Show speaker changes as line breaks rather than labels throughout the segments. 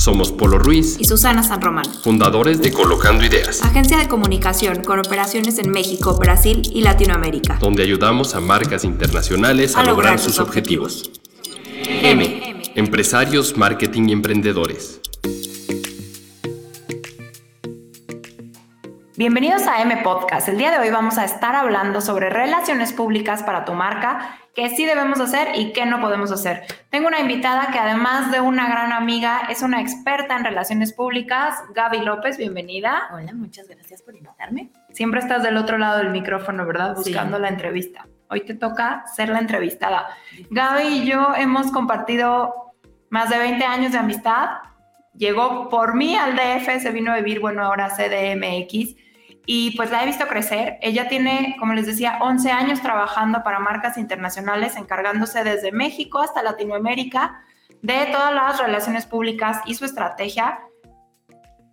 Somos Polo Ruiz
y Susana San Román,
fundadores de Colocando Ideas,
agencia de comunicación con operaciones en México, Brasil y Latinoamérica,
donde ayudamos a marcas internacionales a, lograr, sus objetivos. M. Empresarios, marketing y emprendedores.
Bienvenidos a M Podcast. El día de hoy vamos a estar hablando sobre relaciones públicas para tu marca, qué sí debemos hacer y qué no podemos hacer. Tengo una invitada que además de una gran amiga, es una experta en relaciones públicas, Gaby López, bienvenida.
Hola, muchas gracias por invitarme.
Siempre estás del otro lado del micrófono, ¿verdad? Buscando la entrevista. Hoy te toca ser la entrevistada. Gaby y yo hemos compartido más de 20 años de amistad. Llegó por mí al DF, se vino a vivir, bueno, ahora CDMX y pues la he visto crecer. Ella tiene, como les decía, 11 años trabajando para marcas internacionales, encargándose desde México hasta Latinoamérica de todas las relaciones públicas y su estrategia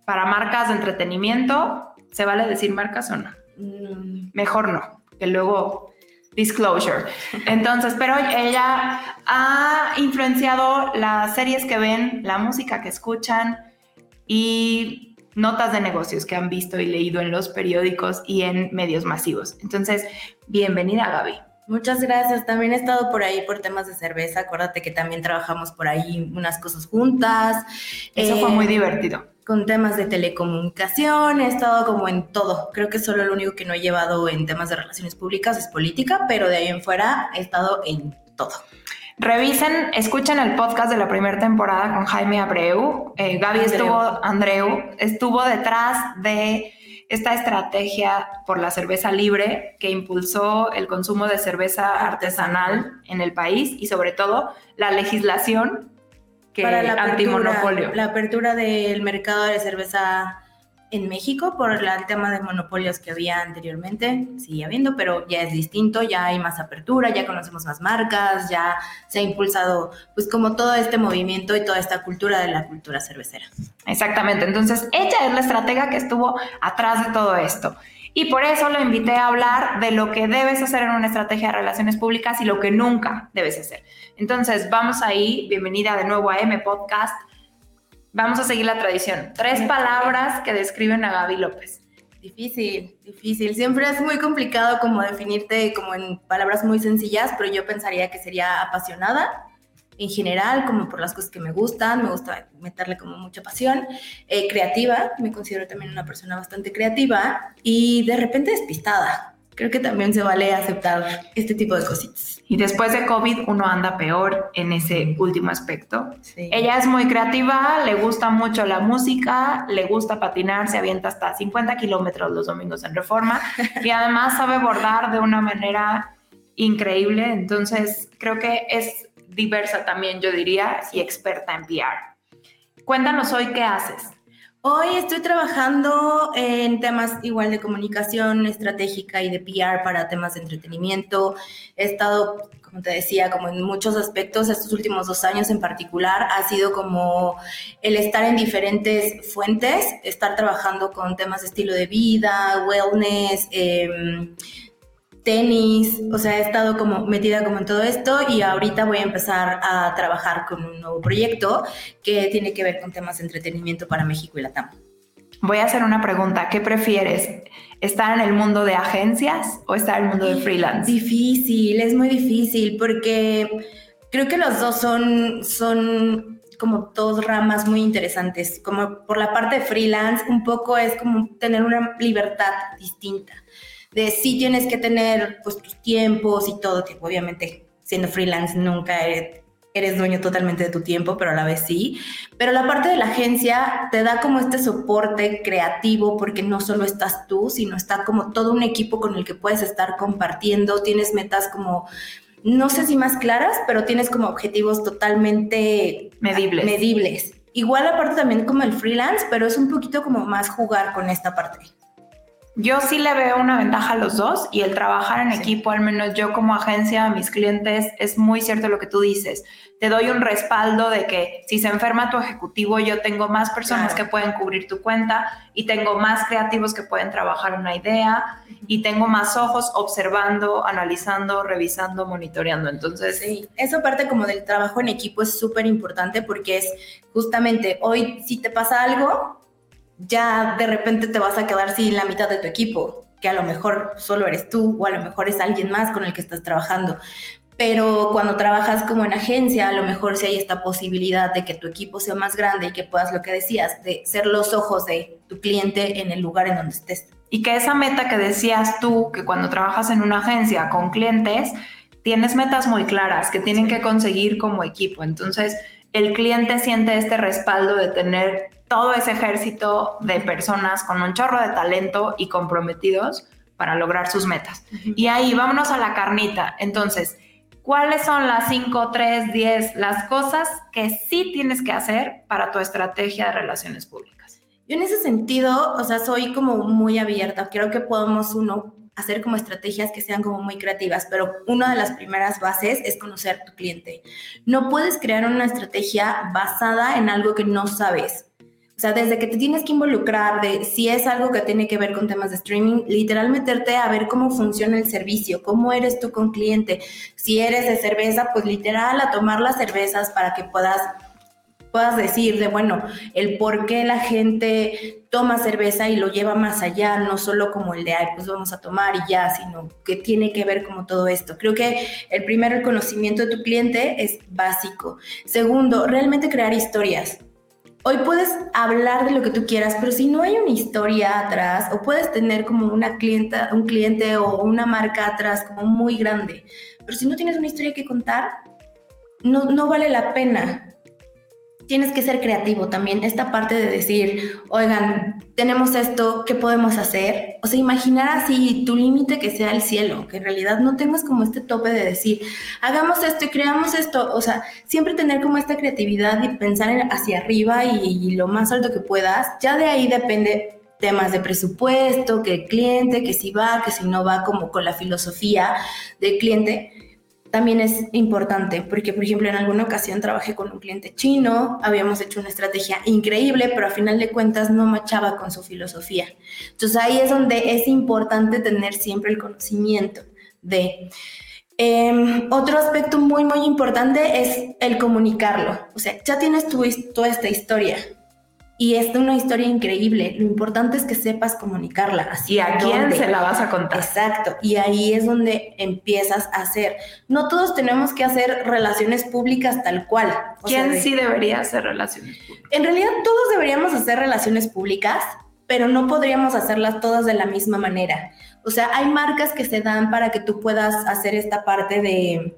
para marcas de entretenimiento. ¿Se vale decir marcas o no? Mm. Mejor no, que luego disclosure. Entonces, pero ella ha influenciado las series que ven, la música que escuchan y notas de negocios que han visto y leído en los periódicos y en medios masivos. Entonces, bienvenida Gaby.
Muchas gracias. También he estado por ahí por temas de cerveza. Acuérdate que también trabajamos por ahí unas cosas juntas.
Eso fue muy eh, divertido.
Con temas de telecomunicación, he estado como en todo. Creo que solo lo único que no he llevado en temas de relaciones públicas es política, pero de ahí en fuera he estado en todo.
Revisen, escuchen el podcast de la primera temporada con Jaime Abreu. Eh, Gaby estuvo, Andreu, estuvo detrás de esta estrategia por la cerveza libre que impulsó el consumo de cerveza artesanal en el país y sobre todo la legislación que
para la
antimonopolio.
La apertura del mercado de cerveza en México por el tema de monopolios que había anteriormente, sigue habiendo, pero ya es distinto, ya hay más apertura, ya conocemos más marcas, ya se ha impulsado pues como todo este movimiento y toda esta cultura de la cultura cervecera.
Exactamente, entonces ella es la estratega que estuvo atrás de todo esto. Y por eso lo invité a hablar de lo que debes hacer en una estrategia de relaciones públicas y lo que nunca debes hacer. Entonces, vamos ahí, bienvenida de nuevo a M Podcast. Vamos a seguir la tradición. Tres palabras que describen a Gaby López.
Difícil, difícil. Siempre es muy complicado como definirte como en palabras muy sencillas, pero yo pensaría que sería apasionada en general, como por las cosas que me gustan, me gusta meterle como mucha pasión, eh, creativa, me considero también una persona bastante creativa y de repente despistada creo que también se vale aceptar este tipo de cositas.
Y después de COVID uno anda peor en ese último aspecto. Ella es muy creativa, le gusta mucho la música, le gusta patinar, se avienta hasta 50 kilómetros los domingos en reforma y además sabe bordar de una manera increíble. Entonces creo que es diversa también, yo diría, y experta en PR. Cuéntanos hoy qué haces.
Hoy estoy trabajando en temas igual de comunicación estratégica y de PR para temas de entretenimiento. He estado, como te decía, como en muchos aspectos, estos últimos dos años en particular, ha sido como el estar en diferentes fuentes, estar trabajando con temas de estilo de vida, wellness, eh, tenis, o sea, he estado como metida como en todo esto y ahorita voy a empezar a trabajar con un nuevo proyecto que tiene que ver con temas de entretenimiento para México y Latam.
Voy a hacer una pregunta, ¿qué prefieres? ¿Estar en el mundo de agencias o estar en el mundo de freelance?
Difícil, es muy difícil porque creo que los dos son, son como dos ramas muy interesantes. Como por la parte de freelance, un poco es como tener una libertad distinta de sí tienes que tener pues tus tiempos y todo, tipo, obviamente siendo freelance nunca eres, dueño totalmente de tu tiempo, pero a la vez sí. Pero la parte de la agencia te da como este soporte creativo porque no solo estás tú, sino está como todo un equipo con el que puedes estar compartiendo, tienes metas como no sé si más claras, pero tienes como objetivos totalmente
medibles.
medibles. Igual aparte también como el freelance, pero es un poquito como más jugar con esta parte.
Yo sí le veo una ventaja a los dos y el trabajar en equipo, al menos yo como agencia a mis clientes, es muy cierto lo que tú dices. Te doy un respaldo de que si se enferma tu ejecutivo, yo tengo más personas que pueden cubrir tu cuenta y tengo más creativos que pueden trabajar una idea y tengo más ojos observando, analizando, revisando, monitoreando. Entonces,
sí, eso parte como del trabajo en equipo es súper importante porque es justamente hoy si te pasa algo, ya de repente te vas a quedar sin la mitad de tu equipo, que a lo mejor solo eres tú o a lo mejor es alguien más con el que estás trabajando. Pero cuando trabajas como en agencia, a lo mejor sí hay esta posibilidad de que tu equipo sea más grande y que puedas, lo que decías, de ser los ojos de tu cliente en el lugar en donde estés.
Y que esa meta que decías tú, que cuando trabajas en una agencia con clientes, tienes metas muy claras que tienen que conseguir como equipo. Entonces, el cliente siente este respaldo de tener todo ese ejército de personas con un chorro de talento y comprometidos para lograr sus metas. Y ahí vámonos a la carnita. Entonces, ¿cuáles son las 5, 3, 10, las cosas que sí tienes que hacer para tu estrategia de relaciones públicas?
Yo en ese sentido, o sea, soy como muy abierta. Creo que podemos uno hacer como estrategias que sean como muy creativas, pero una de las primeras bases es conocer tu cliente. No puedes crear una estrategia basada en algo que no sabes. O sea, desde que te tienes que involucrar de si es algo que tiene que ver con temas de streaming, literal meterte a ver cómo funciona el servicio, cómo eres tú con cliente. Si eres de cerveza, pues literal a tomar las cervezas para que puedas puedas decir de, bueno, el por qué la gente toma cerveza y lo lleva más allá, no solo como el de, ay, pues vamos a tomar y ya, sino que tiene que ver como todo esto. Creo que el primero, el conocimiento de tu cliente es básico. Segundo, realmente crear historias. Hoy puedes hablar de lo que tú quieras, pero si no hay una historia atrás, o puedes tener como una clienta, un cliente o una marca atrás como muy grande, pero si no tienes una historia que contar, no, no vale la pena tienes que ser creativo también. Esta parte de decir, oigan, tenemos esto, ¿qué podemos hacer? O sea, imaginar así tu límite que sea el cielo, que en realidad no tengas como este tope de decir, hagamos esto y creamos esto. O sea, siempre tener como esta creatividad y pensar hacia arriba y, lo más alto que puedas. Ya de ahí depende temas de presupuesto, que el cliente, que si va, que si no va, como con la filosofía del cliente también es importante, porque por ejemplo en alguna ocasión trabajé con un cliente chino, habíamos hecho una estrategia increíble, pero a final de cuentas no machaba con su filosofía. Entonces ahí es donde es importante tener siempre el conocimiento de... Em, otro aspecto muy, muy importante es el comunicarlo. O sea, ya tienes tu, toda esta historia, y es una historia increíble. Lo importante es que sepas comunicarla.
Así ¿Y a quién se la vas a contar?
Exacto. Y ahí es donde empiezas a hacer. No todos tenemos que hacer relaciones públicas tal cual.
¿Quién sí debería hacer relaciones públicas?
En realidad todos deberíamos hacer relaciones públicas, pero no podríamos hacerlas todas de la misma manera. O sea, hay marcas que se dan para que tú puedas hacer esta parte de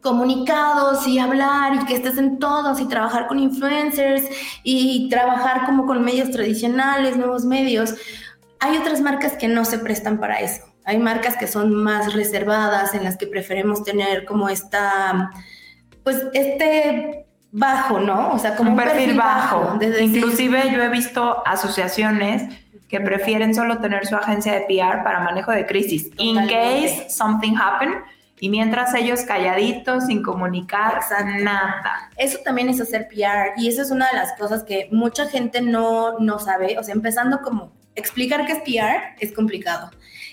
comunicados y hablar y que estés en todos y trabajar con influencers y trabajar como con medios tradicionales, nuevos medios. Hay otras marcas que no se prestan para eso. Hay marcas que son más reservadas, en las que preferimos tener como esta, pues este bajo, ¿no?
O sea, como un, perfil, bajo. Inclusive yo he visto asociaciones que prefieren solo tener su agencia de PR para manejo de crisis. In case something happen, y mientras ellos calladitos, sin comunicar nada.
Eso también es hacer PR y eso es una de las cosas que mucha gente no, no sabe. O sea, empezando como explicar qué es PR es complicado.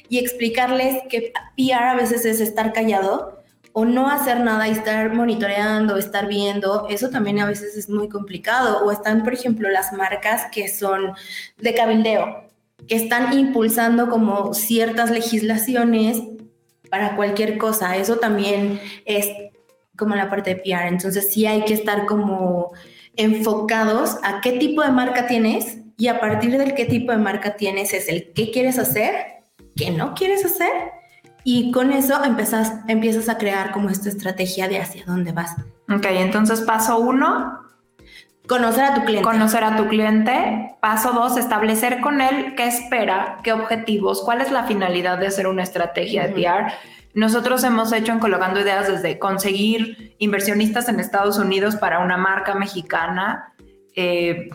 Y explicarles que PR a veces es estar callado o no hacer nada y estar monitoreando, estar viendo, eso también a veces es muy complicado. O están, por ejemplo, las marcas que son de cabildeo, que están impulsando como ciertas legislaciones para cualquier cosa. Eso también es como la parte de PR. Entonces sí hay que estar como enfocados a qué tipo de marca tienes y a partir del qué tipo de marca tienes es el qué quieres hacer, qué no quieres hacer y con eso empiezas, empiezas a crear como esta estrategia de hacia dónde vas.
Ok, entonces paso uno.
Conocer a tu cliente.
Conocer a tu cliente. Paso dos, establecer con él qué espera, qué objetivos, cuál es la finalidad de hacer una estrategia de PR. Nosotros hemos hecho en Colocando Ideas desde conseguir inversionistas en Estados Unidos para una marca mexicana, eh,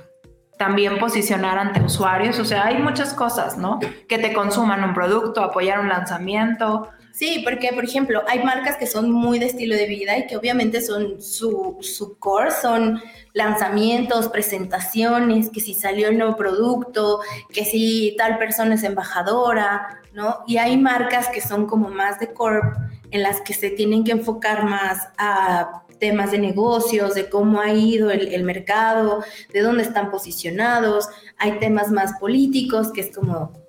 también posicionar ante usuarios. O sea, hay muchas cosas, ¿no? Que te consuman un producto, apoyar un lanzamiento.
Sí, porque por ejemplo, hay marcas que son muy de estilo de vida y que obviamente son su, su core, son lanzamientos, presentaciones, que si salió el nuevo producto, que si tal persona es embajadora, ¿no? Y hay marcas que son como más de core, en las que se tienen que enfocar más a temas de negocios, de cómo ha ido el, el mercado, de dónde están posicionados. Hay temas más políticos, que es como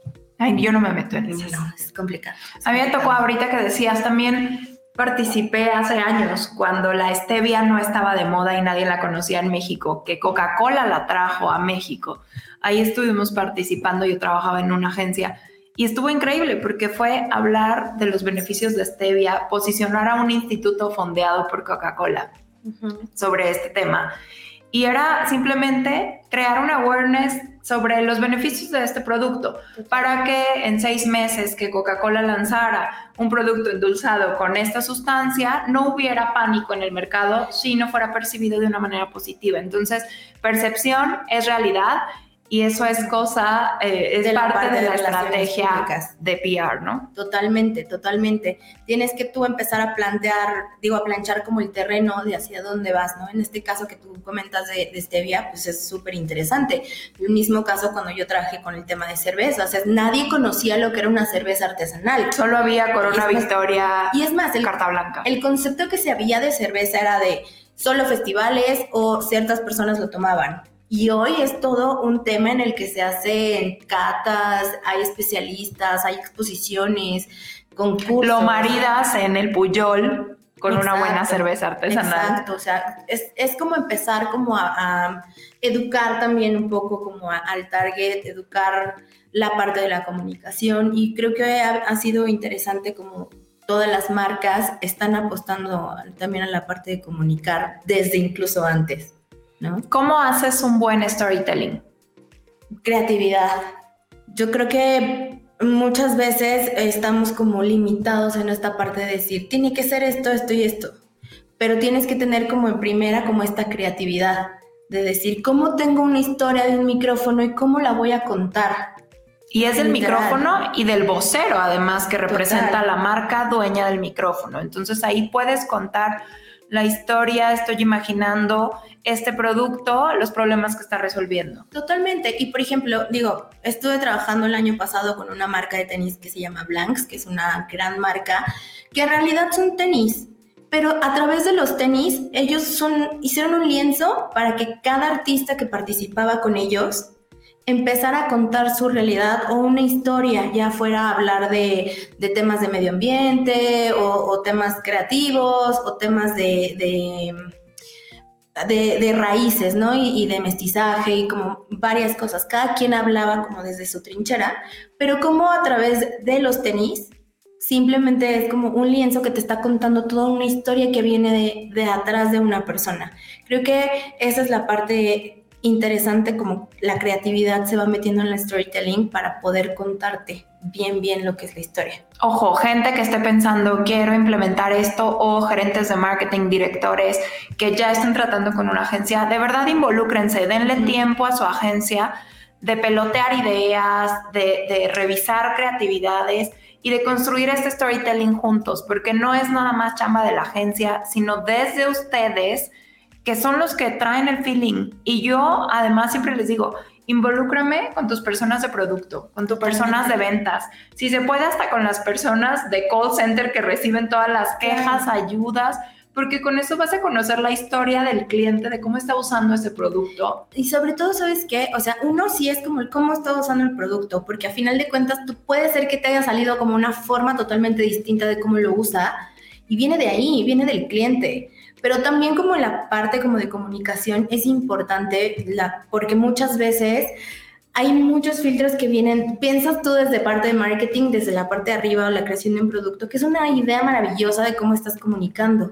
Ay, yo no me meto en eso.
No, es complicado.
A mí me tocó ahorita que decías también participé hace años cuando la stevia no estaba de moda y nadie la conocía en México, que Coca-Cola la trajo a México. Ahí estuvimos participando, yo trabajaba en una agencia y estuvo increíble porque fue hablar de los beneficios de stevia, posicionar a un instituto fondeado por Coca-Cola sobre este tema. Y era simplemente crear una awareness sobre los beneficios de este producto para que en seis meses que Coca-Cola lanzara un producto endulzado con esta sustancia no hubiera pánico en el mercado si no fuera percibido de una manera positiva. Entonces, percepción es realidad y eso es cosa, eh, es parte, de, la estrategia de PR, ¿no?
Totalmente, totalmente. Tienes que tú empezar a plantear, digo, a planchar como el terreno de hacia dónde vas, ¿no? En este caso que tú comentas de, de Stevia, pues es súper interesante. El mismo caso cuando yo trabajé con el tema de cerveza, o sea, nadie conocía lo que era una cerveza artesanal.
Solo había Corona Victoria
y es más, el,
Carta Blanca.
El concepto que se había de cerveza era de solo festivales o ciertas personas lo tomaban y hoy es todo un tema en el que se hacen catas, hay especialistas, hay exposiciones, concursos.
Lo maridas en el Puyol con una buena cerveza artesanal.
Exacto, o sea, es, es como empezar como a, a, educar también un poco como a, al target, educar la parte de la comunicación y creo que ha, ha sido interesante como todas las marcas están apostando también a la parte de comunicar desde incluso antes. ¿No?
¿Cómo haces un buen storytelling?
Creatividad. Yo creo que muchas veces estamos como limitados en esta parte de decir, tiene que ser esto, esto y esto, pero tienes que tener como en primera como esta creatividad de decir, ¿cómo tengo una historia de un micrófono y cómo la voy a contar?
Y es del micrófono y del vocero, además, que representa Total. la marca dueña del micrófono. Entonces ahí puedes contar la historia, estoy imaginando este producto, los problemas que está resolviendo.
Totalmente. Y por ejemplo, digo, estuve trabajando el año pasado con una marca de tenis que se llama Blanks, que es una gran marca, que en realidad son tenis. Pero a través de los tenis, ellos son, hicieron un lienzo para que cada artista que participaba con ellos empezar a contar su realidad o una historia, ya fuera a hablar de, de temas de medio ambiente o, o, temas creativos o temas de, de, de, raíces, ¿no? Y, de mestizaje y como varias cosas. Cada quien hablaba como desde su trinchera, pero como a través de los tenis, simplemente es como un lienzo que te está contando toda una historia que viene de, de atrás de una persona. Creo que esa es la parte interesante como la creatividad se va metiendo en el storytelling para poder contarte bien, bien lo que es la historia.
Ojo, gente que esté pensando, quiero implementar esto, o gerentes de marketing, directores que ya están tratando con una agencia, de verdad involúcrense, denle tiempo a su agencia de pelotear ideas, de, de revisar creatividades y de construir este storytelling juntos, porque no es nada más chamba de la agencia, sino desde ustedes que son los que traen el feeling. Y yo además siempre les digo, involúcrame con tus personas de producto, con tus personas de ventas. Si se puede hasta con las personas de call center que reciben todas las quejas, ayudas, porque con eso vas a conocer la historia del cliente, de cómo está usando ese producto.
Y sobre todo, ¿sabes qué? O sea, uno sí es como el cómo está usando el producto, porque a final de cuentas tú puede ser que te haya salido como una forma totalmente distinta de cómo lo usa y viene de ahí, viene del cliente pero también como la parte como de comunicación es importante la, porque muchas veces hay muchos filtros que vienen, piensas tú desde parte de marketing, desde la parte de arriba o la creación de un producto, que es una idea maravillosa de cómo estás comunicando.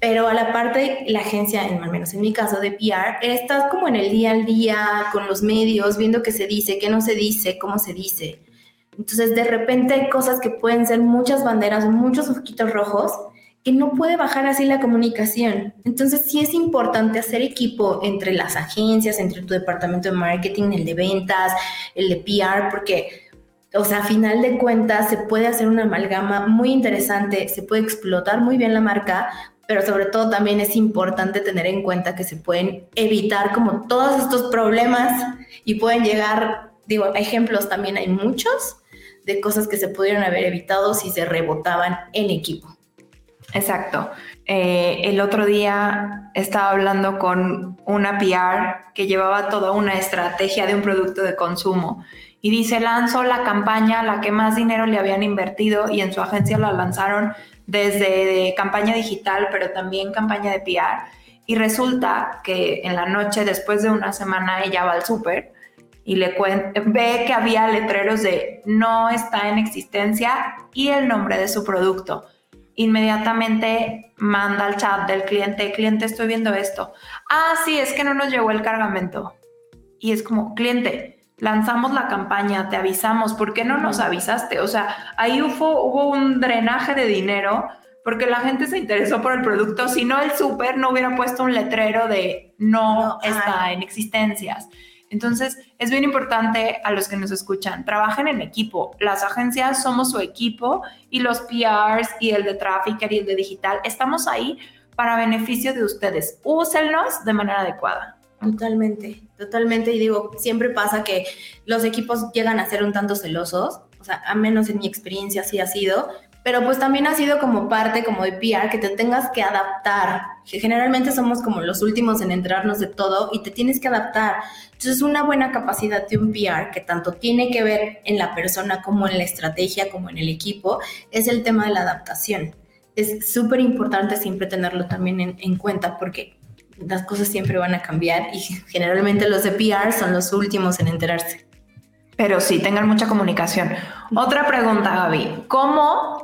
Pero a la parte, la agencia, al menos en mi caso de PR, estás como en el día al día con los medios, viendo qué se dice, qué no se dice, cómo se dice. Entonces, de repente hay cosas que pueden ser muchas banderas, muchos ojitos rojos, que no puede bajar así la comunicación. Entonces sí es importante hacer equipo entre las agencias, entre tu departamento de marketing, el de ventas, el de PR, porque, o sea, a final de cuentas se puede hacer una amalgama muy interesante, se puede explotar muy bien la marca, pero sobre todo también es importante tener en cuenta que se pueden evitar como todos estos problemas y pueden llegar, digo, ejemplos también hay muchos de cosas que se pudieron haber evitado si se rebotaban en equipo.
Exacto. Eh, el otro día estaba hablando con una PR que llevaba toda una estrategia de un producto de consumo y dice, lanzó la campaña la que más dinero le habían invertido y en su agencia la lanzaron desde campaña digital, pero también campaña de PR. Y resulta que en la noche, después de una semana, ella va al súper y le ve que había letreros de no está en existencia y el nombre de su producto inmediatamente manda al chat del cliente, cliente, estoy viendo esto. Ah, sí, es que no nos llegó el cargamento. Y es como, cliente, lanzamos la campaña, te avisamos, ¿por qué no nos avisaste? O sea, ahí hubo, hubo un drenaje de dinero porque la gente se interesó por el producto, si no el súper no hubiera puesto un letrero de no, está en existencias. Entonces, es bien importante a los que nos escuchan, trabajen en equipo. Las agencias somos su equipo y los PRs y el de Trafficker y el de digital, estamos ahí para beneficio de ustedes. Úsenlos de manera adecuada.
Totalmente, totalmente. Y digo, siempre pasa que los equipos llegan a ser un tanto celosos, o sea, a menos en mi experiencia así ha sido, pero pues también ha sido como parte como de PR que te tengas que adaptar. Que generalmente somos como los últimos en enterarnos de todo y te tienes que adaptar. Entonces una buena capacidad de un PR que tanto tiene que ver en la persona como en la estrategia, como en el equipo, es el tema de la adaptación. Es súper importante siempre tenerlo también en, en cuenta porque las cosas siempre van a cambiar y generalmente los de PR son los últimos en enterarse.
Pero sí, tengan mucha comunicación. Otra pregunta, Gaby. ¿Cómo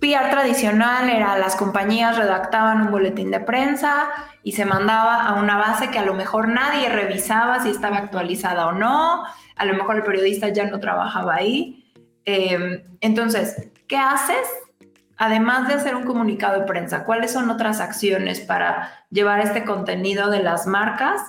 PR tradicional era las compañías redactaban un boletín de prensa y se mandaba a una base que a lo mejor nadie revisaba si estaba actualizada o no, a lo mejor el periodista ya no trabajaba ahí. Em, entonces, ¿qué haces? Además de hacer un comunicado de prensa, ¿cuáles son otras acciones para llevar este contenido de las marcas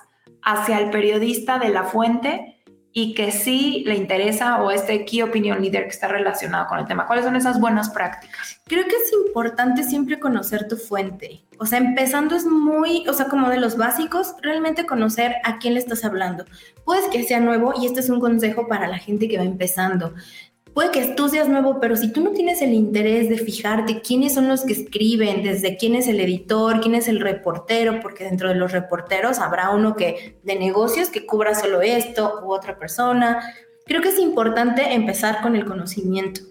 hacia el periodista de la fuente y que sí le interesa o este key opinion leader que está relacionado con el tema? ¿Cuáles son esas buenas prácticas?
Creo que es importante siempre conocer tu fuente. O sea, empezando es muy, o sea, como de los básicos, realmente conocer a quién le estás hablando. Puedes que sea nuevo y este es un consejo para la gente que va empezando puede que tú seas nuevo, pero si tú no tienes el interés de fijarte quiénes son los que escriben, desde quién es el editor, quién es el reportero, porque dentro de los reporteros habrá uno que de negocios que cubra solo esto u otra persona. Creo que es importante empezar con el conocimiento.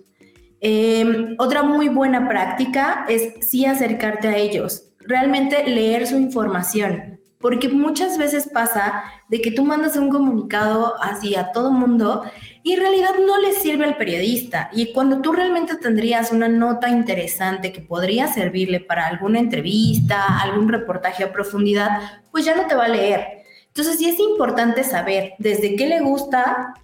Em, otra muy buena práctica es sí acercarte a ellos, realmente leer su información, porque muchas veces pasa de que tú mandas un comunicado así a todo mundo y en realidad no le sirve al periodista. Y cuando tú realmente tendrías una nota interesante que podría servirle para alguna entrevista, algún reportaje a profundidad, pues ya no te va a leer. Entonces sí es importante saber desde qué le gusta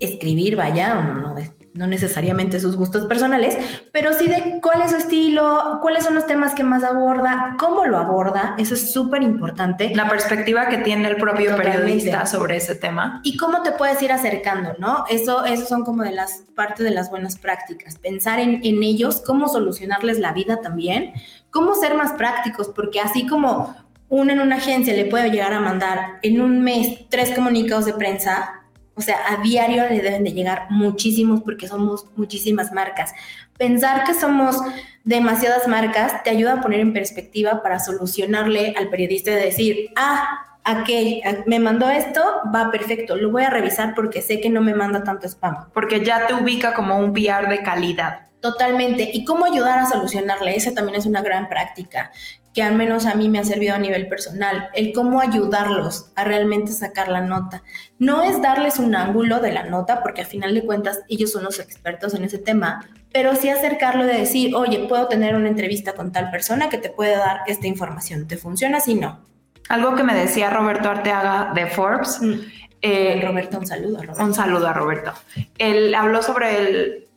escribir, vaya, o no, no, necesariamente sus gustos personales, pero sí de cuál es su estilo, cuáles son los temas que más aborda, cómo lo aborda, eso es súper importante.
La perspectiva que tiene el propio periodista sobre ese tema.
Y cómo te puedes ir acercando, ¿no? Eso, eso son como de las partes de las buenas prácticas, pensar en, en ellos, cómo solucionarles la vida también, cómo ser más prácticos, porque así como uno en una agencia le puede llegar a mandar en un mes tres comunicados de prensa, o sea, a diario le deben de llegar muchísimos porque somos muchísimas marcas. Pensar que somos demasiadas marcas te ayuda a poner en perspectiva para solucionarle al periodista de decir, ah, aquel me mandó esto, va perfecto, lo voy a revisar porque sé que no me manda tanto spam.
Porque ya te ubica como un PR de calidad.
Totalmente. ¿Y cómo ayudar a solucionarle? Esa también es una gran práctica que al menos a mí me ha servido a nivel personal, el cómo ayudarlos a realmente sacar la nota. No es darles un ángulo de la nota, porque al final de cuentas ellos son los expertos en ese tema, pero sí acercarlo de decir, oye, puedo tener una entrevista con tal persona que te puede dar esta información. ¿Te funciona? Si no.
Algo que me decía Roberto Arteaga de Forbes. Mm.
Eh, Roberto, un saludo a Roberto.
Un saludo a Roberto. Él habló sobre el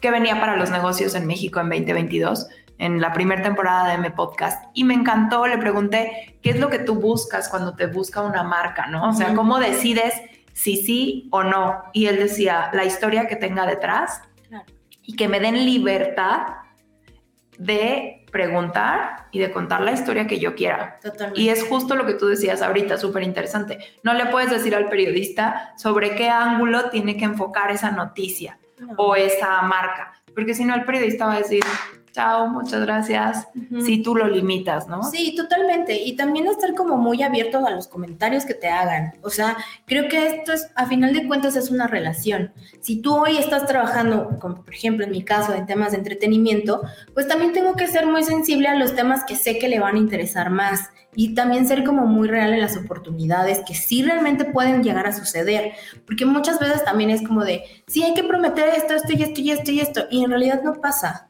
que venía para los negocios en México en 2022 en la primera temporada de M Podcast y me encantó, le pregunté, ¿qué es lo que tú buscas cuando te busca una marca, no? O sea, ¿cómo decides si sí o no? Y él decía, la historia que tenga detrás y que me den libertad de preguntar y de contar la historia que yo quiera.
Totalmente.
Y es justo lo que tú decías ahorita, súper interesante. No le puedes decir al periodista sobre qué ángulo tiene que enfocar esa noticia o esa marca, porque si no el periodista va a decir, chao, muchas gracias, si tú lo limitas, ¿no?
Sí, totalmente. Y también estar como muy abierto a los comentarios que te hagan. O sea, creo que esto es, a final de cuentas, es una relación. Si tú hoy estás trabajando, como por ejemplo en mi caso, en temas de entretenimiento, pues también tengo que ser muy sensible a los temas que sé que le van a interesar más y también ser como muy real en las oportunidades que sí realmente pueden llegar a suceder, porque muchas veces también es como de, sí hay que prometer esto, esto y esto y esto y esto, y en realidad no pasa.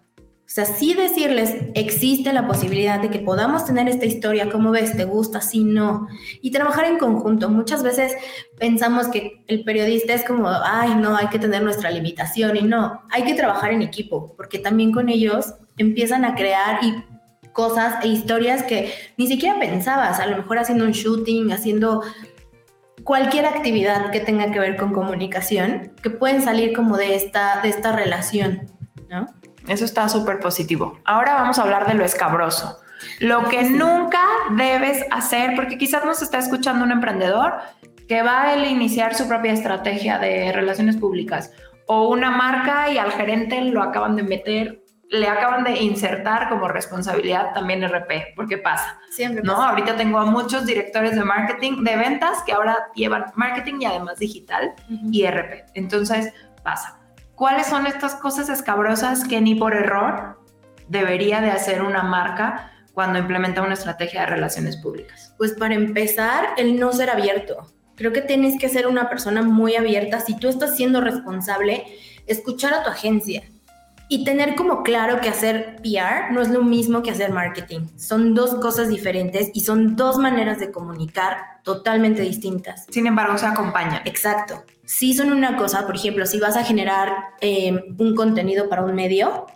O sea, sí decirles, existe la posibilidad de que podamos tener esta historia, ¿cómo ves? ¿Te gusta? Sí, no. Y trabajar en conjunto. Muchas veces pensamos que el periodista es como, ay, no, hay que tener nuestra limitación y no, hay que trabajar en equipo, porque también con ellos empiezan a crear y cosas e historias que ni siquiera pensabas, a lo mejor haciendo un shooting, haciendo cualquier actividad que tenga que ver con comunicación, que pueden salir como de esta, de esta relación, ¿no?
Eso está súper positivo. Ahora vamos a hablar de lo escabroso. Lo que nunca debes hacer, porque quizás nos está escuchando un emprendedor que va a iniciar su propia estrategia de relaciones públicas o una marca y al gerente lo acaban de meter, le acaban de insertar como responsabilidad también RP, porque pasa.
Siempre
¿no? Ahorita tengo a muchos directores de marketing, de ventas, que ahora llevan marketing y además digital y RP. Entonces, pasa. ¿Cuáles son estas cosas escabrosas que ni por error debería de hacer una marca cuando implementa una estrategia de relaciones públicas?
Pues para empezar, el no ser abierto. Creo que tienes que ser una persona muy abierta. Si tú estás siendo responsable, escuchar a tu agencia y tener como claro que hacer PR no es lo mismo que hacer marketing. Son dos cosas diferentes y son dos maneras de comunicar totalmente distintas.
Sin embargo, se acompañan.
Exacto. Si son una cosa, por ejemplo, si vas a generar eh, un contenido para un medio,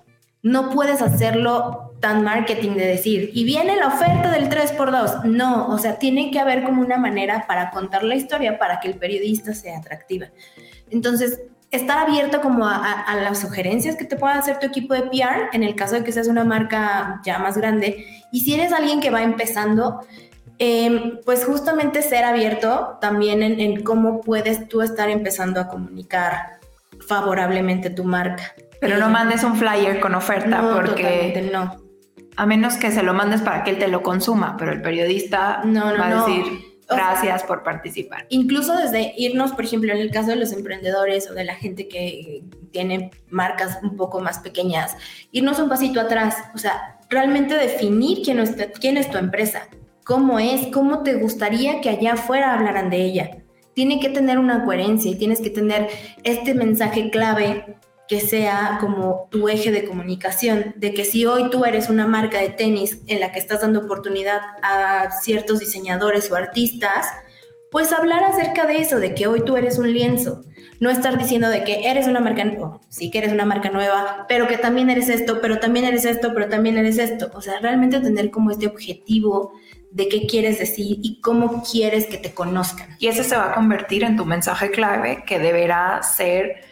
no puedes hacerlo tan marketing de decir, y viene la oferta del 3x2. No, o sea, tiene que haber como una manera para contar la historia para que el periodista sea atractiva. Entonces, estar abierto como a, a, las sugerencias que te pueda hacer tu equipo de PR, en el caso de que seas una marca ya más grande. Y si eres alguien que va empezando, eh, pues justamente ser abierto también en, en, cómo puedes tú estar empezando a comunicar favorablemente tu marca.
Pero eh, no mandes un flyer con oferta
no,
porque
no.
A menos que se lo mandes para que él te lo consuma, pero el periodista
no, no,
va a decir gracias por participar.
Incluso desde irnos, por ejemplo, en el caso de los emprendedores o de la gente que tiene marcas un poco más pequeñas, irnos un pasito atrás, o sea, realmente definir quién es, quién es tu empresa, cómo es, cómo te gustaría que allá afuera hablaran de ella. Tiene que tener una coherencia y tienes que tener este mensaje clave que sea como tu eje de comunicación, de que si hoy tú eres una marca de tenis en la que estás dando oportunidad a ciertos diseñadores o artistas, pues hablar acerca de eso, de que hoy tú eres un lienzo, no estar diciendo de que eres una marca, oh, sí que eres una marca nueva, pero que también eres esto, pero también eres esto, pero también eres esto, o sea, realmente tener como este objetivo de qué quieres decir y cómo quieres que te conozcan.
Y ese se va a convertir en tu mensaje clave que deberá ser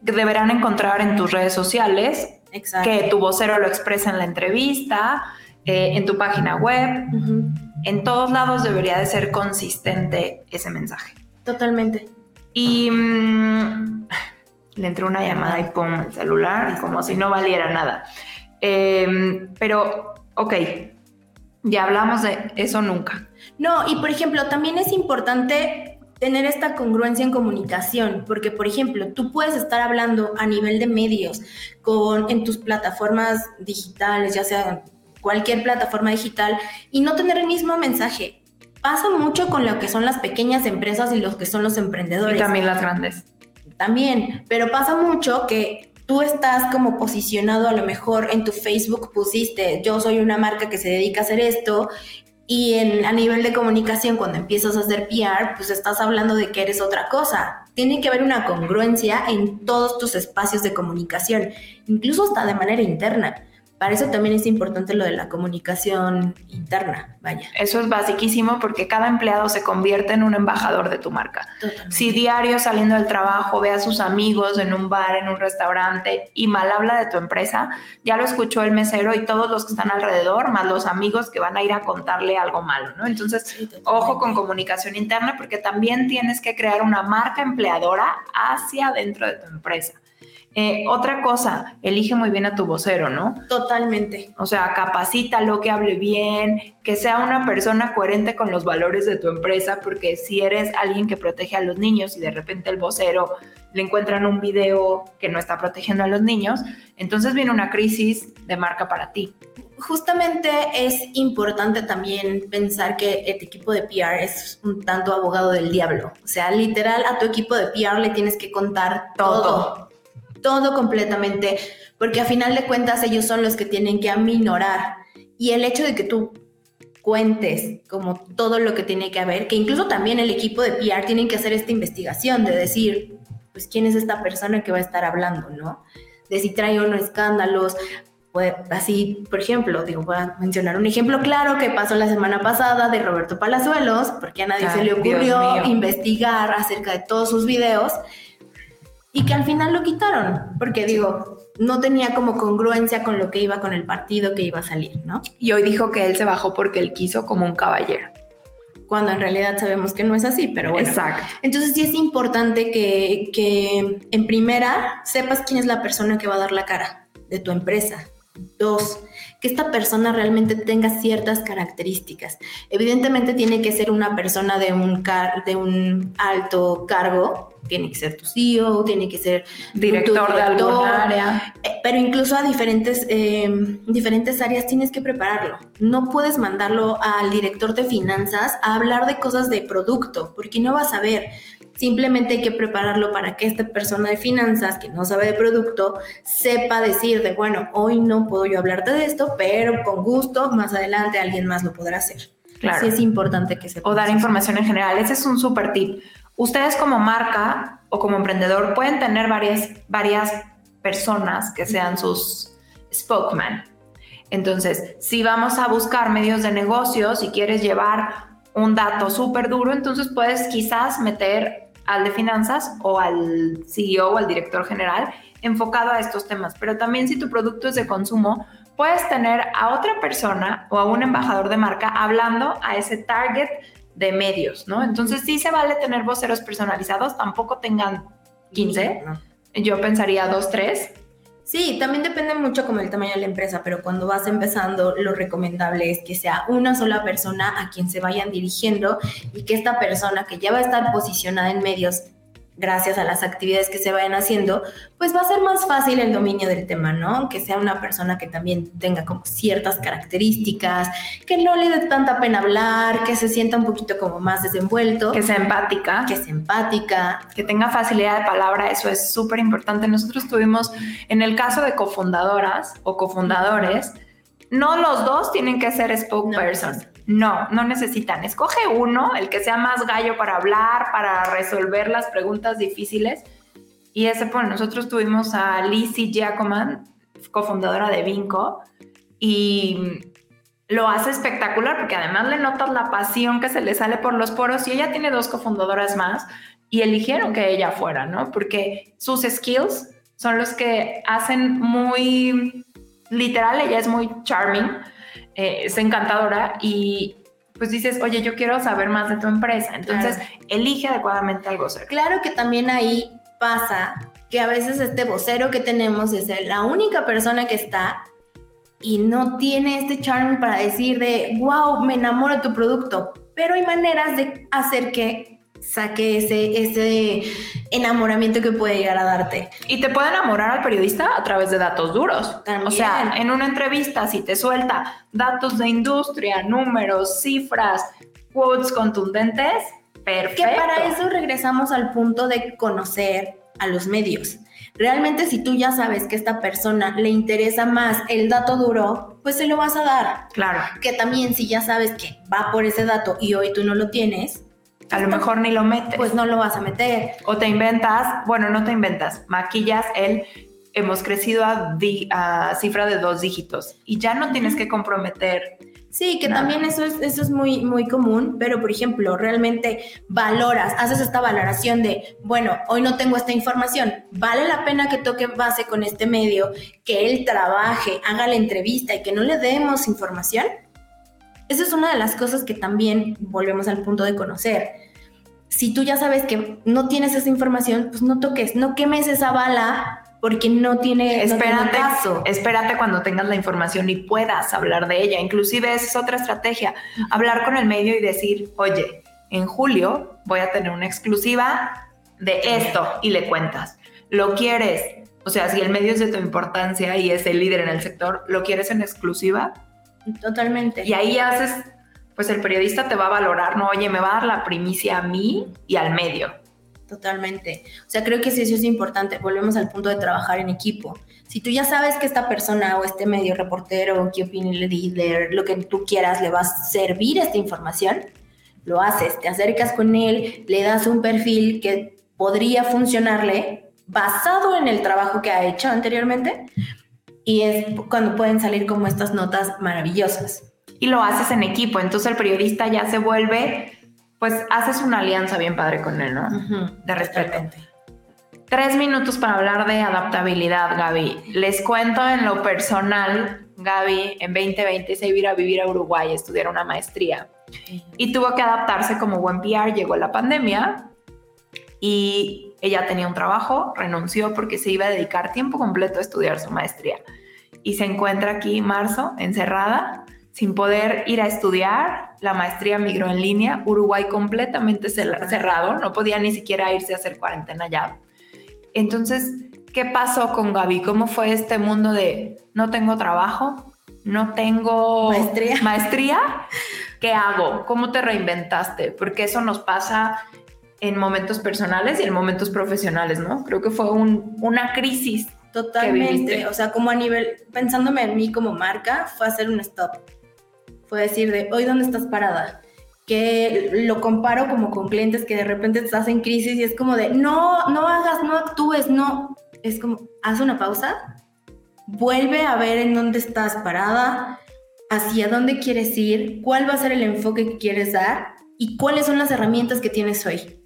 deberán encontrar en tus redes sociales,
Exacto.
que tu vocero lo expresa en la entrevista, eh, en tu página web. Uh -huh. En todos lados debería de ser consistente ese mensaje.
Totalmente.
Y mmm, le entró una llamada y pum, el celular, como si no valiera nada. Eh, pero, ok, ya hablamos de eso nunca.
No, y por ejemplo, también es importante tener esta congruencia en comunicación, porque por ejemplo, tú puedes estar hablando a nivel de medios con en tus plataformas digitales, ya sea cualquier plataforma digital y no tener el mismo mensaje. Pasa mucho con lo que son las pequeñas empresas y los que son los emprendedores.
Y también las grandes.
También, pero pasa mucho que tú estás como posicionado a lo mejor en tu Facebook pusiste, yo soy una marca que se dedica a hacer esto y en, a nivel de comunicación, cuando empiezas a hacer PR, pues estás hablando de que eres otra cosa. Tiene que haber una congruencia en todos tus espacios de comunicación, incluso hasta de manera interna. Para eso también es importante lo de la comunicación interna, vaya.
Eso es basiquísimo porque cada empleado se convierte en un embajador de tu marca. Si diario saliendo del trabajo ve a sus amigos en un bar, en un restaurante y mal habla de tu empresa, ya lo escuchó el mesero y todos los que están alrededor, más los amigos que van a ir a contarle algo malo, ¿no? Entonces, ojo con comunicación interna porque también tienes que crear una marca empleadora hacia dentro de tu empresa. Eh, otra cosa, elige muy bien a tu vocero, ¿no?
Totalmente.
O sea, capacítalo, que hable bien, que sea una persona coherente con los valores de tu empresa, porque si eres alguien que protege a los niños y de repente el vocero le encuentran un video que no está protegiendo a los niños, entonces viene una crisis de marca para ti.
Justamente es importante también pensar que el equipo de PR es un tanto abogado del diablo. O sea, literal a tu equipo de PR le tienes que contar todo todo completamente, porque a final de cuentas ellos son los que tienen que aminorar. Y el hecho de que tú cuentes como todo lo que tiene que haber, que incluso también el equipo de PR tienen que hacer esta investigación de decir, pues quién es esta persona que va a estar hablando, ¿no? De si trae o no escándalos. Pues, así, por ejemplo, digo, voy a mencionar un ejemplo claro que pasó la semana pasada de Roberto Palazuelos, porque a nadie se le ocurrió investigar acerca de todos sus videos y que al final lo quitaron, porque digo, no tenía como congruencia con lo que iba con el partido que iba a salir, ¿no?
Y hoy dijo que él se bajó porque él quiso como un caballero.
Cuando en realidad sabemos que no es así, pero bueno.
Exacto.
Entonces sí es importante que, que en primera sepas quién es la persona que va a dar la cara de tu empresa. Dos, que esta persona realmente tenga ciertas características. Evidentemente tiene que ser una persona de un, de un alto cargo, tiene que ser tu CEO, tiene que ser
director, de alguna área.
Eh, pero incluso a diferentes, em, diferentes áreas tienes que prepararlo. No puedes mandarlo al director de finanzas a hablar de cosas de producto, porque no vas a ver. Simplemente hay que prepararlo para que esta persona de finanzas que no sabe de producto sepa decir de, bueno, hoy no puedo yo hablarte de esto, pero con gusto más adelante alguien más lo podrá hacer.
Claro.
Sí es importante que sepa.
O dar información en general. Ese es un súper tip. Ustedes como marca o como emprendedor pueden tener varias, varias personas que sean sus spokesman. Entonces, si vamos a buscar medios de negocio, si quieres llevar un dato súper duro, entonces puedes quizás meter al de finanzas o al CEO o al director general enfocado a estos temas. Pero también si tu producto es de consumo, puedes tener a otra persona o a un embajador de marca hablando a ese target de medios, ¿no? Entonces sí se vale tener voceros personalizados, tampoco tengan 15, yo pensaría dos, tres,
Sí, también depende mucho como el tamaño de la empresa, pero cuando vas empezando, lo recomendable es que sea una sola persona a quien se vayan dirigiendo y que esta persona que ya va a estar posicionada en medios gracias a las actividades que se vayan haciendo, pues va a ser más fácil el dominio del tema, ¿no? Que sea una persona que también tenga como ciertas características, que no le dé tanta pena hablar, que se sienta un poquito como más desenvuelto.
Que sea empática.
Que sea empática.
Que tenga facilidad de palabra, eso es súper importante. Nosotros tuvimos, en el caso de cofundadoras o cofundadores, no los dos tienen que ser spokesperson. No, no necesitan. Escoge uno, el que sea más gallo para hablar, para resolver las preguntas difíciles. Y ese, pues nosotros tuvimos a Lizzie Giacoman, cofundadora de Vinco, y lo hace espectacular porque además le notas la pasión que se le sale por los poros y ella tiene dos cofundadoras más y eligieron que ella fuera, ¿no? Porque sus skills son los que hacen muy literal, ella es muy charming eh, es encantadora y pues dices, oye, yo quiero saber más de tu empresa. Entonces, elige adecuadamente al vocero.
Claro que también ahí pasa que a veces este vocero que tenemos es la única persona que está y no tiene este charm para decir de, wow, me enamoro de tu producto. Pero hay maneras de hacer que saque ese, ese enamoramiento que puede llegar a darte.
Y te puede enamorar al periodista a través de datos duros. O sea, en una entrevista, si te suelta datos de industria, números, cifras, quotes contundentes, perfecto.
Que para eso regresamos al punto de conocer a los medios. Realmente si tú ya sabes que a esta persona le interesa más el dato duro, pues se lo vas a dar.
Claro.
Que también si ya sabes que va por ese dato y hoy tú no lo tienes,
a lo mejor ni lo metes.
Pues no lo vas a meter.
O te inventas, bueno, no te inventas, maquillas el hemos crecido a, cifra de dos dígitos y ya no tienes que comprometer.
Sí, que también eso es, eso es muy, muy común, pero por ejemplo, realmente valoras, haces esta valoración de, bueno, hoy no tengo esta información, vale la pena que toque base con este medio, que él trabaje, haga la entrevista y que no le demos información. Esa es una de las cosas que también volvemos al punto de conocer. Si tú ya sabes que no tienes esa información, pues no toques, no quemes esa bala porque no tiene,
espérate, caso. Espérate cuando tengas la información y puedas hablar de ella. Inclusive esa es otra estrategia, hablar con el medio y decir, oye, en julio voy a tener una exclusiva de esto y le cuentas. ¿Lo quieres? O sea, si el medio es de tu importancia y es el líder en el sector, ¿lo quieres en exclusiva?
Totalmente.
Y ahí haces, pues el periodista te va a valorar, no, oye, me va a dar la primicia a mí y al medio.
Totalmente. O sea, creo que sí, eso es importante. Volvemos al punto de trabajar en equipo. Si tú ya sabes que esta persona o este medio reportero, que opinion líder, lo que tú quieras, le va a servir esta información, lo haces, te acercas con él, le das un perfil que podría funcionarle basado en el trabajo que ha hecho anteriormente y es cuando pueden salir como estas notas maravillosas.
Y lo haces en equipo, entonces el periodista ya se vuelve pues haces una alianza bien padre con él, ¿no? De respeto. Tres minutos para hablar de adaptabilidad, Gaby. Les cuento en lo personal, Gaby en 2020 se iba a vivir a Uruguay a estudiar una maestría y tuvo que adaptarse como buen PR, llegó la pandemia y ella tenía un trabajo, renunció porque se iba a dedicar tiempo completo a estudiar su maestría y se encuentra aquí marzo encerrada sin poder ir a estudiar. La maestría migró en línea, Uruguay completamente cerrado, no podía ni siquiera irse a hacer cuarentena ya. Entonces, ¿qué pasó con Gaby? ¿Cómo fue este mundo de no tengo trabajo, no tengo
maestría?
maestría? ¿Qué hago? ¿Cómo te reinventaste? Porque eso nos pasa en momentos personales y en momentos profesionales, ¿no? Creo que fue una crisis.
Totalmente, o sea, como a nivel, pensándome en mí como marca, fue hacer un stop fue decir de, hoy dónde estás parada, que lo comparo como con clientes que de repente estás en crisis y es como de, no, no hagas, no actúes, no, es como, haz una pausa, vuelve a ver en dónde estás parada, hacia dónde quieres ir, cuál va a ser el enfoque que quieres dar y cuáles son las herramientas que tienes hoy.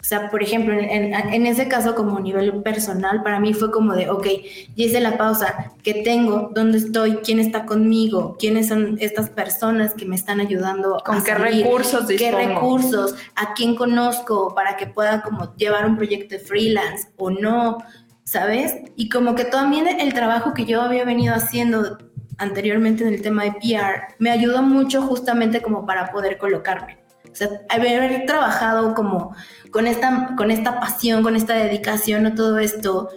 O sea, por ejemplo, en, ese caso como a nivel personal, para mí fue como de, ok, ya hice la pausa, ¿qué tengo? ¿Dónde estoy? ¿Quién está conmigo? ¿Quiénes son estas personas que me están ayudando?
¿Con qué recursos
¿Qué recursos? ¿A quién conozco para que pueda como llevar un proyecto de freelance o no? ¿Sabes? Y como que también el trabajo que yo había venido haciendo anteriormente en el tema de PR me ayudó mucho justamente como para poder colocarme. O sea, haber trabajado como con esta, con esta pasión, con esta dedicación a todo esto,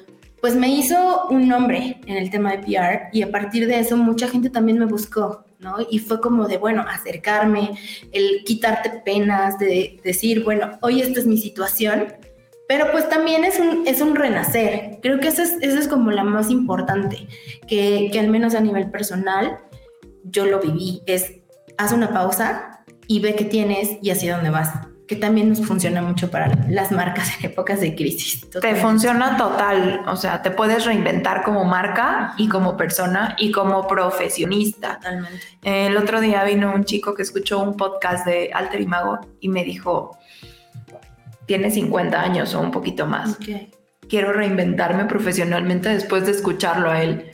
pues me hizo un nombre en el tema de PR y a partir de eso mucha gente también me buscó, ¿no? Y fue como de, bueno, acercarme, el quitarte penas, de decir, bueno, hoy esta es mi situación, pero pues también es un, es un renacer. Creo que eso es, es como la más importante, que, que al menos a nivel personal yo lo viví, es haz una pausa, y ve qué tienes y hacia dónde vas que también nos funciona mucho para las marcas en épocas de crisis.
Te funciona total, o sea, te puedes reinventar como marca y como persona y como profesionista.
Totalmente.
El otro día vino un chico que escuchó un podcast de Alter y Mago y me dijo, tiene 50 años o un poquito más. Quiero reinventarme profesionalmente después de escucharlo a él.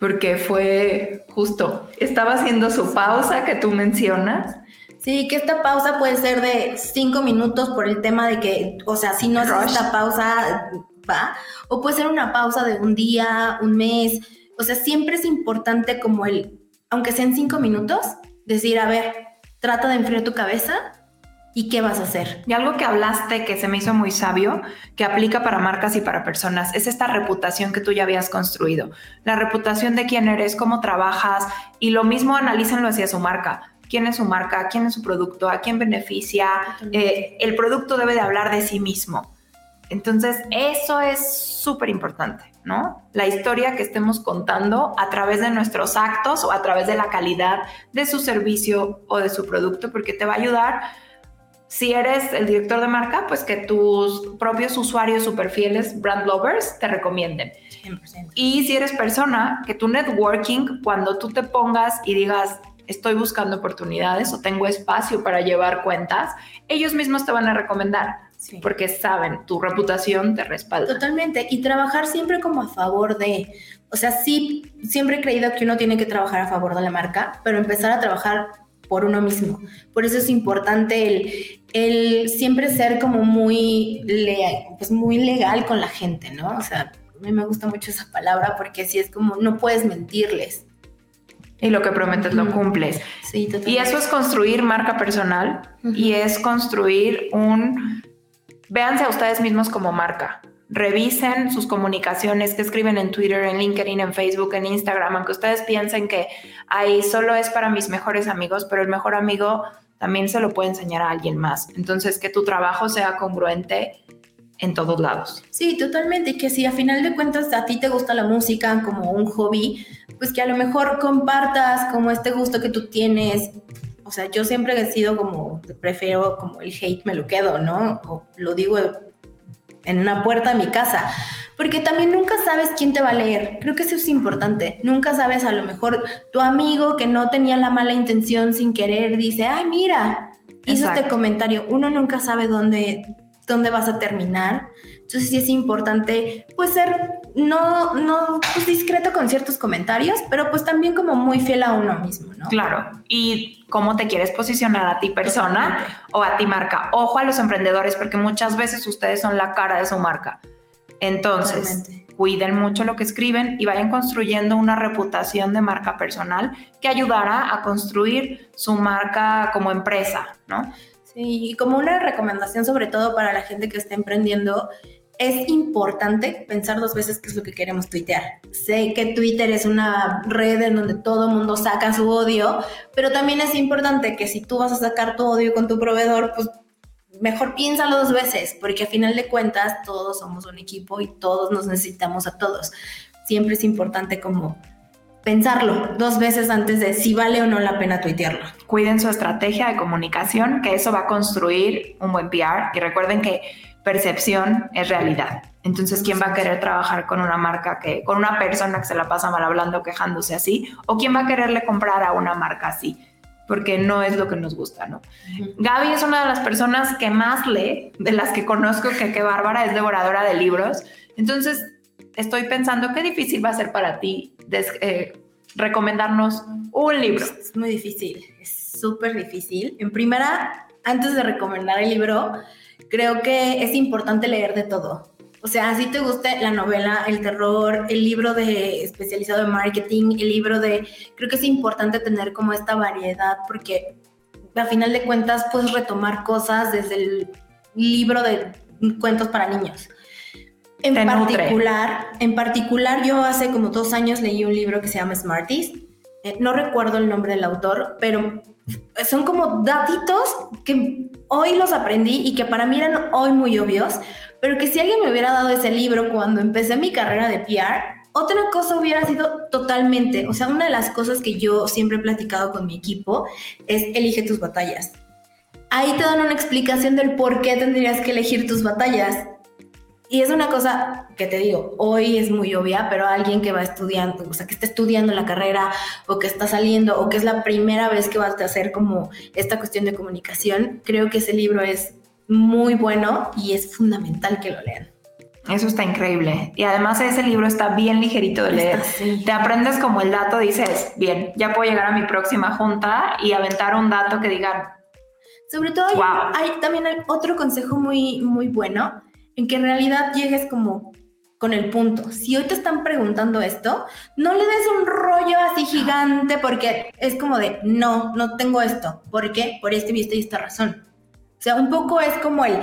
Porque fue justo, estaba haciendo su pausa que tú mencionas
Sí, que esta pausa puede ser de cinco minutos por el tema de que, o sea, si no haces esta pausa, va. O puede ser una pausa de un día, un mes. O sea, siempre es importante como el, aunque sean cinco minutos, decir, a ver, trata de enfriar tu cabeza y qué vas a hacer.
Y algo que hablaste que se me hizo muy sabio, que aplica para marcas y para personas, es esta reputación que tú ya habías construido. La reputación de quién eres, cómo trabajas y lo mismo analícenlo hacia su marca quién es su marca, quién es su producto, a quién beneficia. Eh, el producto debe de hablar de sí mismo. Entonces, eso es súper importante, ¿no? La historia que estemos contando a través de nuestros actos o a través de la calidad de su servicio o de su producto, porque te va a ayudar Si eres el director de marca, pues que tus propios usuarios super fieles, brand lovers, te recomienden. 100%. Y si eres persona, que tu networking, cuando tú te pongas y digas, estoy buscando oportunidades o tengo espacio para llevar cuentas, ellos mismos te van a recomendar. Porque saben, tu reputación te respalda.
Totalmente. Y trabajar siempre como a favor de, o sea, sí, siempre he creído que uno tiene que trabajar a favor de la marca, pero empezar a trabajar por uno mismo. Por eso es importante el, el siempre ser como muy, pues muy legal con la gente, ¿no? O sea, a mí me gusta mucho esa palabra porque así es como no puedes mentirles.
Y lo que prometes lo cumples.
Sí, totalmente.
Y eso es construir marca personal y es construir un... Véanse a ustedes mismos como marca. Revisen sus comunicaciones que escriben en Twitter, en LinkedIn, en Facebook, en Instagram, aunque ustedes piensen que ahí solo es para mis mejores amigos, pero el mejor amigo también se lo puede enseñar a alguien más. Entonces, que tu trabajo sea congruente en todos lados.
Sí, totalmente. Y que si a final de cuentas a ti te gusta la música como un hobby, pues que a lo mejor compartas como este gusto que tú tienes. O sea, yo siempre he sido como, prefiero como el hate me lo quedo, ¿no? O lo digo en una puerta de mi casa. Porque también nunca sabes quién te va a leer. Creo que eso es importante. Nunca sabes, a lo mejor tu amigo que no tenía la mala intención sin querer dice, ay, mira, hizo este comentario. Uno nunca sabe dónde, dónde vas a terminar. Entonces sí es importante pues ser no, no pues, discreto con ciertos comentarios, pero pues también como muy fiel a uno mismo, ¿no?
Claro. Y cómo te quieres posicionar a ti persona o a ti marca. Ojo a los emprendedores porque muchas veces ustedes son la cara de su marca. Entonces, cuiden mucho lo que escriben y vayan construyendo una reputación de marca personal que ayudará a construir su marca como empresa, ¿no?
Sí, y como una recomendación sobre todo para la gente que está emprendiendo, es importante pensar dos veces qué es lo que queremos tuitear. Sé que Twitter es una red en donde todo mundo saca su odio, pero también es importante que si tú vas a sacar tu odio con tu proveedor, pues mejor piénsalo dos veces, porque a final de cuentas todos somos un equipo y todos nos necesitamos a todos. Siempre es importante como pensarlo dos veces antes de si vale o no la pena tuitearlo.
Cuiden su estrategia de comunicación, que eso va a construir un buen PR. Y recuerden que percepción es realidad. Entonces, ¿quién va a querer trabajar con una marca que, con una persona que se la pasa mal hablando, quejándose así? ¿O quién va a quererle comprar a una marca así? Porque no es lo que nos gusta, ¿no? Gaby es una de las personas que más lee, de las que conozco, que qué bárbara, es devoradora de libros. Entonces, estoy pensando qué difícil va a ser para ti eh, recomendarnos un libro.
Es muy difícil, es súper difícil. En primera, antes de recomendar el libro, creo que es importante leer de todo. O sea, si te gusta la novela, el terror, el libro de especializado en marketing, el libro de, creo que es importante tener como esta variedad porque a final de cuentas puedes retomar cosas desde el libro de cuentos para niños. En particular, en particular, yo hace como dos años leí un libro que se llama Smarties. Eh, no recuerdo el nombre del autor, pero son como datitos que hoy los aprendí y que para mí eran hoy muy obvios, pero que si alguien me hubiera dado ese libro cuando empecé mi carrera de PR, otra cosa hubiera sido totalmente, o sea, una de las cosas que yo siempre he platicado con mi equipo es elige tus batallas. Ahí te dan una explicación del por qué tendrías que elegir tus batallas. Y es una cosa que te digo, hoy es muy obvia, pero alguien que va estudiando, o sea, que está estudiando la carrera o que está saliendo o que es la primera vez que vas a hacer como esta cuestión de comunicación, creo que ese libro es muy bueno y es fundamental que lo lean.
Eso está increíble. Y además ese libro está bien ligerito de leer. Te aprendes como el dato, dices, bien, ya puedo llegar a mi próxima junta y aventar un dato que diga...
Sobre todo hay, hay también hay otro consejo muy, muy bueno en que en realidad llegues como con el punto. Si hoy te están preguntando esto, no le des un rollo así gigante porque es como de, no, no tengo esto. ¿Por qué? Por este y esta y esta razón. O sea, un poco es como el,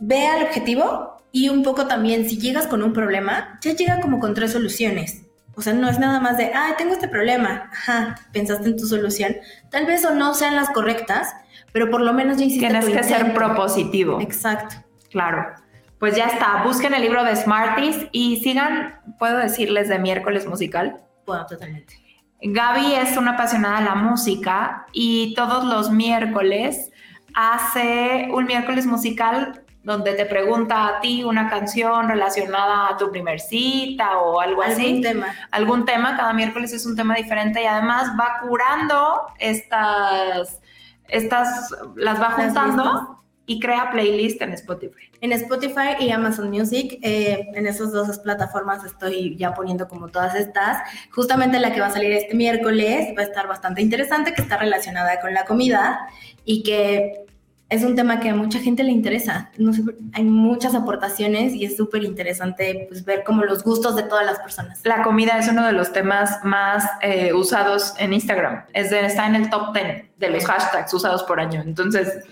ve al objetivo y un poco también, si llegas con un problema, ya llega como con tres soluciones. O sea, no es nada más de, ah, tengo este problema. Ajá, pensaste en tu solución. Tal vez o no sean las correctas, pero por lo menos ya hiciste
Tienes que ser propositivo.
Exacto.
Claro pues ya está, busquen el libro de Smarties y sigan, puedo decirles, de miércoles musical.
Bueno, totalmente.
Gaby es una apasionada de la música y todos los miércoles hace un miércoles musical donde te pregunta a ti una canción relacionada a tu primer cita o algo
Algún
así.
tema.
Algún tema, cada miércoles es un tema diferente y además va curando estas, estas, las va juntando. Y crea playlist en Spotify.
En Spotify y Amazon Music, eh, en esas dos plataformas estoy ya poniendo como todas estas. Justamente la que va a salir este miércoles va a estar bastante interesante, que está relacionada con la comida y que es un tema que a mucha gente le interesa. No sé, hay muchas aportaciones y es súper interesante pues, ver como los gustos de todas las personas.
La comida es uno de los temas más eh, usados en Instagram. Es de- está en el top 10 de los hashtags usados por año. Entonces,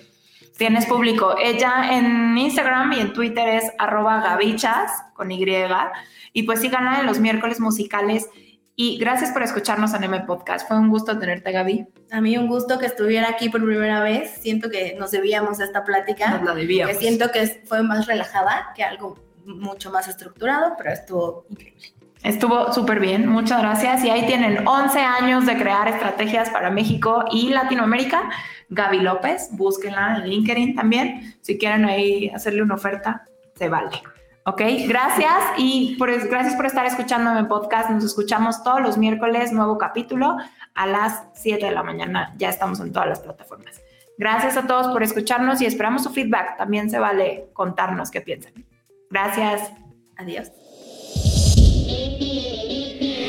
tienes público. Ella en Instagram y en Twitter es arroba gavichas con Y. Y pues síganla en los miércoles musicales. Y gracias por escucharnos en M Podcast. Fue un gusto tenerte, Gaby.
A mí un gusto que estuviera aquí por primera vez. Siento que nos debíamos esta plática.
Nos la debíamos.
que siento que fue más relajada que algo mucho más estructurado, pero estuvo increíble.
Estuvo súper bien, muchas gracias. Y ahí tienen 11 años de crear estrategias para México y Latinoamérica. Gaby López, búsquenla en LinkedIn también. Si quieren ahí hacerle una oferta, se vale. Ok, gracias y por, gracias por estar escuchándome en podcast. Nos escuchamos todos los miércoles, nuevo capítulo a las 7 de la mañana. Ya estamos en todas las plataformas. Gracias a todos por escucharnos y esperamos su feedback. También se vale contarnos qué piensan. Gracias.
Adiós.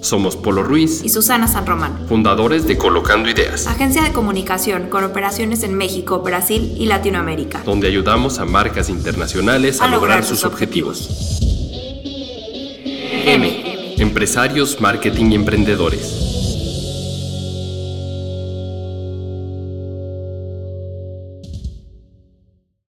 Somos Polo Ruiz,
y Susana San Román,
fundadores de Colocando Ideas,
agencia de comunicación con operaciones en México, Brasil y Latinoamérica.
donde ayudamos a marcas internacionales a, lograr sus objetivos. M. Empresarios, marketing y emprendedores.